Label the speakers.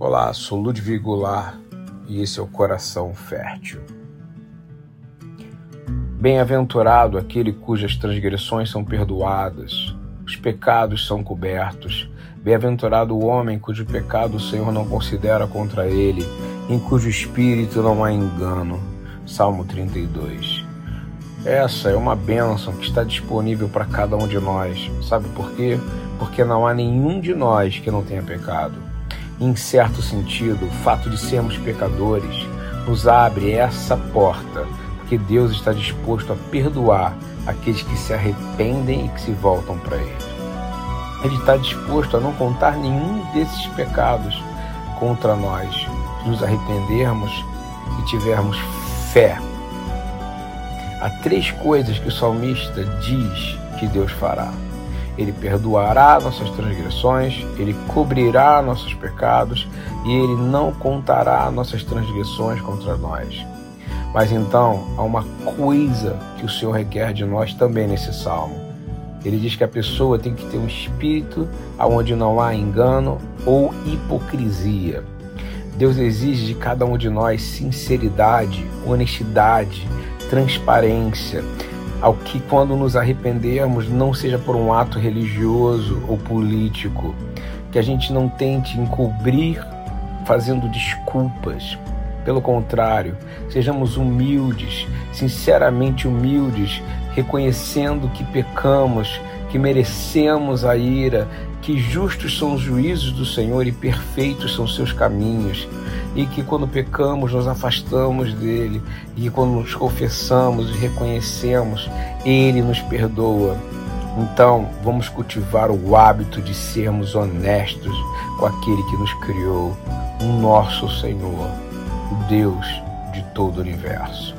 Speaker 1: Olá, sou Ludwig Goulart e esse é o Coração Fértil. Bem-aventurado aquele cujas transgressões são perdoadas, os pecados são cobertos. Bem-aventurado o homem cujo pecado o Senhor não considera contra ele, em cujo espírito não há engano. Salmo 32. Essa é uma bênção que está disponível para cada um de nós. Sabe por quê? Porque não há nenhum de nós que não tenha pecado. Em certo sentido, o fato de sermos pecadores nos abre essa porta, porque Deus está disposto a perdoar aqueles que se arrependem e que se voltam para Ele. Ele está disposto a não contar nenhum desses pecados contra nós, se nos arrependermos e tivermos fé. Há três coisas que o salmista diz que Deus fará. Ele perdoará nossas transgressões, ele cobrirá nossos pecados e ele não contará nossas transgressões contra nós. Mas então há uma coisa que o Senhor requer de nós também nesse salmo. Ele diz que a pessoa tem que ter um espírito onde não há engano ou hipocrisia. Deus exige de cada um de nós sinceridade, honestidade, transparência ao que, quando nos arrependermos, não seja por um ato religioso ou político, que a gente não tente encobrir fazendo desculpas. Pelo contrário, sejamos humildes, sinceramente humildes, reconhecendo que pecamos, que merecemos a ira, que justos são os juízos do Senhor e perfeitos são seus caminhos, e que quando pecamos nos afastamos dele, e quando nos confessamos e reconhecemos, ele nos perdoa. Então, vamos cultivar o hábito de sermos honestos com aquele que nos criou, o nosso Senhor, o Deus de todo o universo.